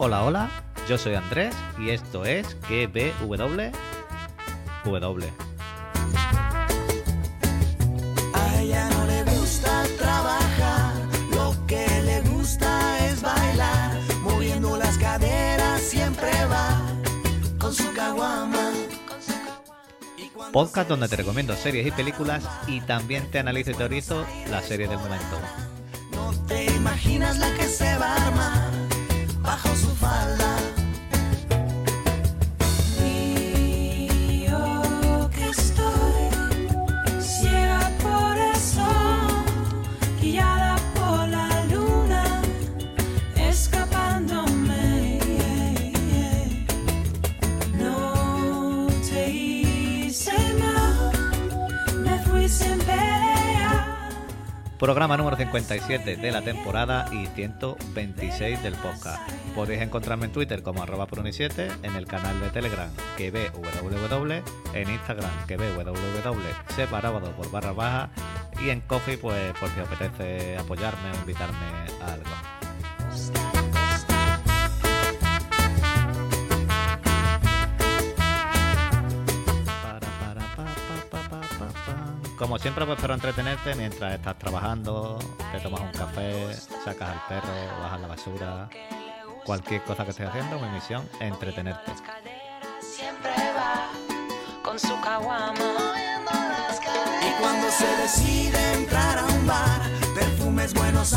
Hola, hola, yo soy Andrés y esto es GBW. W. A ella no le gusta trabajar, lo que le gusta es bailar, moviendo las caderas siempre va con su caguama. Podcast donde te recomiendo series y películas y también te analizo y teorizo la serie del momento. no te imaginas la que se va a armar bajo su falda. Programa número 57 de la temporada y 126 del podcast. Podéis encontrarme en Twitter como arroba pruni7, en el canal de Telegram que ve en Instagram que ve separado por barra baja y en Coffee pues por si os apetece apoyarme o invitarme a algo. Como siempre, pues espero entretenerte mientras estás trabajando, te tomas un café, sacas al perro, bajas la basura, cualquier cosa que estés haciendo, mi misión es entretenerte. siempre va con su caguama. Y cuando se decide entrar a un bar, perfumes Buenos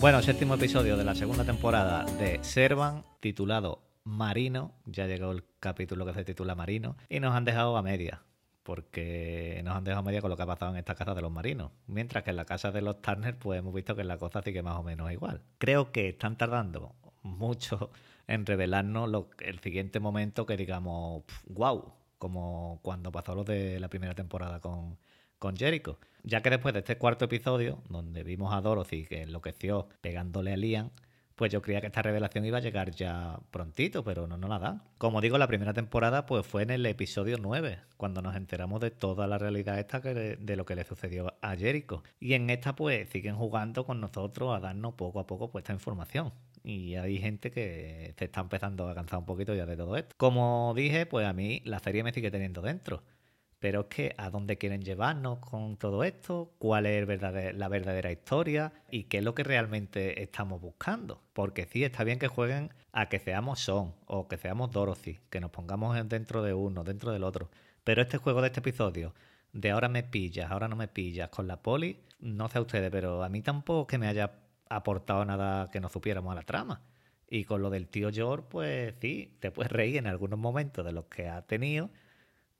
Bueno, séptimo episodio de la segunda temporada de Servan, titulado Marino. Ya llegó el capítulo que se titula Marino. Y nos han dejado a media. Porque nos han dejado a media con lo que ha pasado en esta casa de los marinos. Mientras que en la casa de los Turner, pues hemos visto que la cosa sigue más o menos igual. Creo que están tardando mucho en revelarnos el siguiente momento que digamos, wow, como cuando pasó lo de la primera temporada con, con Jericho. Ya que después de este cuarto episodio, donde vimos a Dorothy que enloqueció pegándole a Liam, pues yo creía que esta revelación iba a llegar ya prontito, pero no nos la da. Como digo, la primera temporada pues fue en el episodio 9, cuando nos enteramos de toda la realidad esta que de lo que le sucedió a Jericho. Y en esta pues siguen jugando con nosotros a darnos poco a poco pues esta información. Y hay gente que se está empezando a cansar un poquito ya de todo esto. Como dije, pues a mí la serie me sigue teniendo dentro. Pero es que a dónde quieren llevarnos con todo esto, cuál es la verdadera historia y qué es lo que realmente estamos buscando. Porque sí, está bien que jueguen a que seamos Son o que seamos Dorothy, que nos pongamos en- dentro de uno, dentro del otro. Pero este juego de este episodio, de ahora me pillas, ahora no me pillas, con la poli, no sé a ustedes, pero a mí tampoco que me haya aportado nada que no supiéramos a la trama. Y con lo del tío George, pues sí, te puedes reír en algunos momentos de los que ha tenido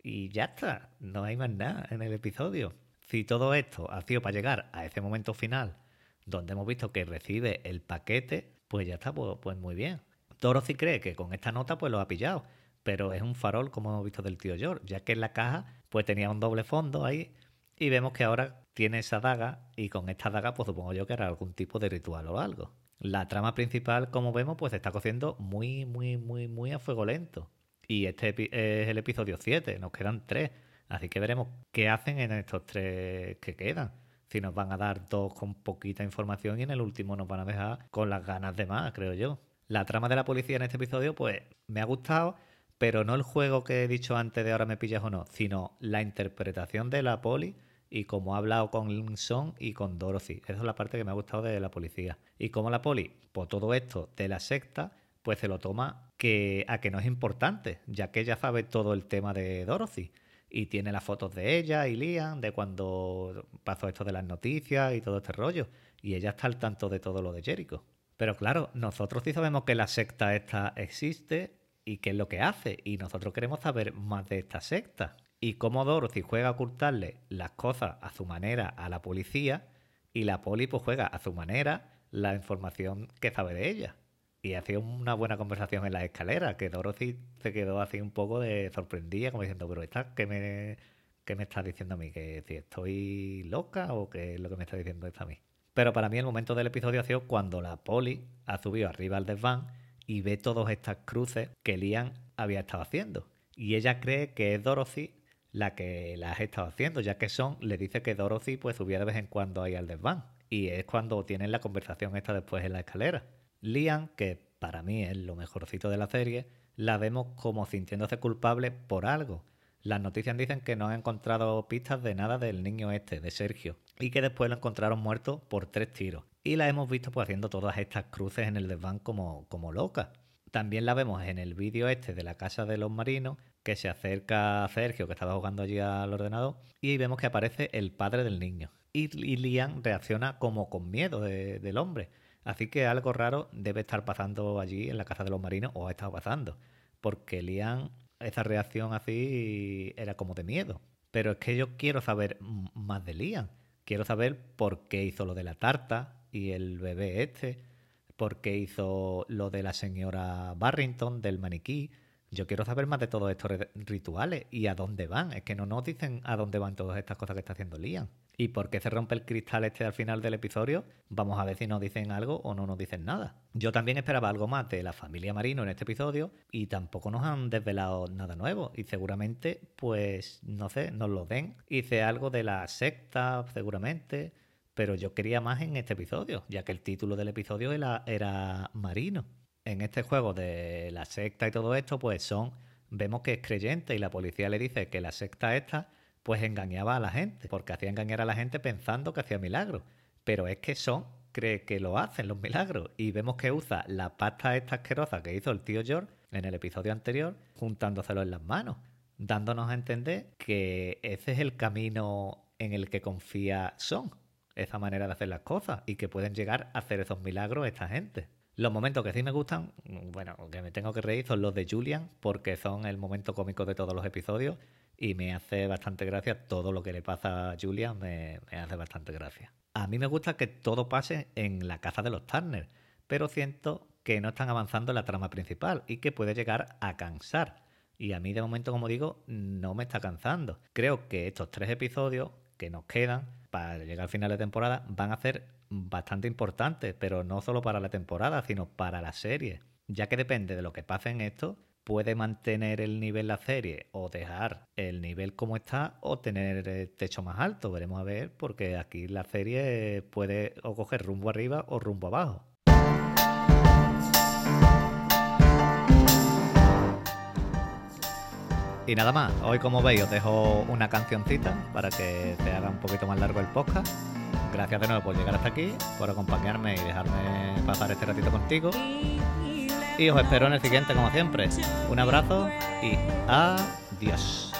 y ya está, no hay más nada en el episodio. Si todo esto ha sido para llegar a ese momento final, donde hemos visto que recibe el paquete, pues ya está, pues, pues muy bien. Dorothy cree que con esta nota pues lo ha pillado, pero es un farol como hemos visto del tío George, ya que en la caja pues tenía un doble fondo ahí y vemos que ahora tiene esa daga y con esta daga pues supongo yo que hará algún tipo de ritual o algo. La trama principal, como vemos, pues está cociendo muy, muy, muy, muy a fuego lento. Y este es el episodio 7, nos quedan 3. Así que veremos qué hacen en estos tres que quedan. Si nos van a dar dos con poquita información y en el último nos van a dejar con las ganas de más, creo yo. La trama de la policía en este episodio, pues me ha gustado, pero no el juego que he dicho antes de ahora me pillas o no, sino la interpretación de la poli y cómo ha hablado con Son y con Dorothy. Esa es la parte que me ha gustado de la policía. Y como la poli, por todo esto de la secta, pues se lo toma que, a que no es importante, ya que ella sabe todo el tema de Dorothy. Y tiene las fotos de ella y Liam, de cuando pasó esto de las noticias y todo este rollo. Y ella está al tanto de todo lo de Jericho. Pero claro, nosotros sí sabemos que la secta esta existe y qué es lo que hace. Y nosotros queremos saber más de esta secta. Y cómo Dorothy juega a ocultarle las cosas a su manera a la policía y la poli pues juega a su manera la información que sabe de ella. Y ha sido una buena conversación en la escalera, que Dorothy se quedó así un poco de sorprendida, como diciendo, pero esta, ¿qué me, qué me está diciendo a mí? ¿Que si estoy loca o qué es lo que me está diciendo esta a mí? Pero para mí el momento del episodio ha sido cuando la poli ha subido arriba al desván y ve todas estas cruces que Liam había estado haciendo. Y ella cree que es Dorothy la que las ha estado haciendo, ya que Son le dice que Dorothy pues subía de vez en cuando ahí al desván. Y es cuando tienen la conversación esta después en la escalera. Liam, que para mí es lo mejorcito de la serie, la vemos como sintiéndose culpable por algo. Las noticias dicen que no han encontrado pistas de nada del niño este, de Sergio, y que después lo encontraron muerto por tres tiros. Y la hemos visto pues haciendo todas estas cruces en el desván como, como loca. También la vemos en el vídeo este de la casa de los marinos, que se acerca a Sergio, que estaba jugando allí al ordenador, y vemos que aparece el padre del niño. Y, y Liam reacciona como con miedo de- del hombre. Así que algo raro debe estar pasando allí en la casa de los marinos, o ha estado pasando. Porque Liam, esa reacción así era como de miedo. Pero es que yo quiero saber más de Liam. Quiero saber por qué hizo lo de la tarta y el bebé este, por qué hizo lo de la señora Barrington, del maniquí. Yo quiero saber más de todos estos rituales y a dónde van. Es que no nos dicen a dónde van todas estas cosas que está haciendo Liam. ¿Y por qué se rompe el cristal este al final del episodio? Vamos a ver si nos dicen algo o no nos dicen nada. Yo también esperaba algo más de la familia Marino en este episodio y tampoco nos han desvelado nada nuevo. Y seguramente, pues, no sé, nos lo den. Hice algo de la secta, seguramente. Pero yo quería más en este episodio, ya que el título del episodio era, era Marino. En este juego de la secta y todo esto, pues son, vemos que es creyente y la policía le dice que la secta esta, pues engañaba a la gente, porque hacía engañar a la gente pensando que hacía milagros. Pero es que son, cree que lo hacen los milagros. Y vemos que usa la pasta esta asquerosa que hizo el tío George en el episodio anterior, juntándoselo en las manos, dándonos a entender que ese es el camino en el que confía Son esa manera de hacer las cosas y que pueden llegar a hacer esos milagros esta gente. Los momentos que sí me gustan, bueno, que me tengo que reír, son los de Julian, porque son el momento cómico de todos los episodios y me hace bastante gracia todo lo que le pasa a Julian, me, me hace bastante gracia. A mí me gusta que todo pase en la casa de los Turner, pero siento que no están avanzando en la trama principal y que puede llegar a cansar. Y a mí de momento, como digo, no me está cansando. Creo que estos tres episodios que nos quedan para llegar al final de temporada van a ser bastante importantes, pero no solo para la temporada, sino para la serie. Ya que depende de lo que pase en esto, puede mantener el nivel la serie o dejar el nivel como está o tener el techo más alto. Veremos a ver, porque aquí la serie puede o coger rumbo arriba o rumbo abajo. Y nada más, hoy como veis os dejo una cancioncita para que se haga un poquito más largo el podcast. Gracias de nuevo por llegar hasta aquí, por acompañarme y dejarme pasar este ratito contigo. Y os espero en el siguiente como siempre. Un abrazo y adiós.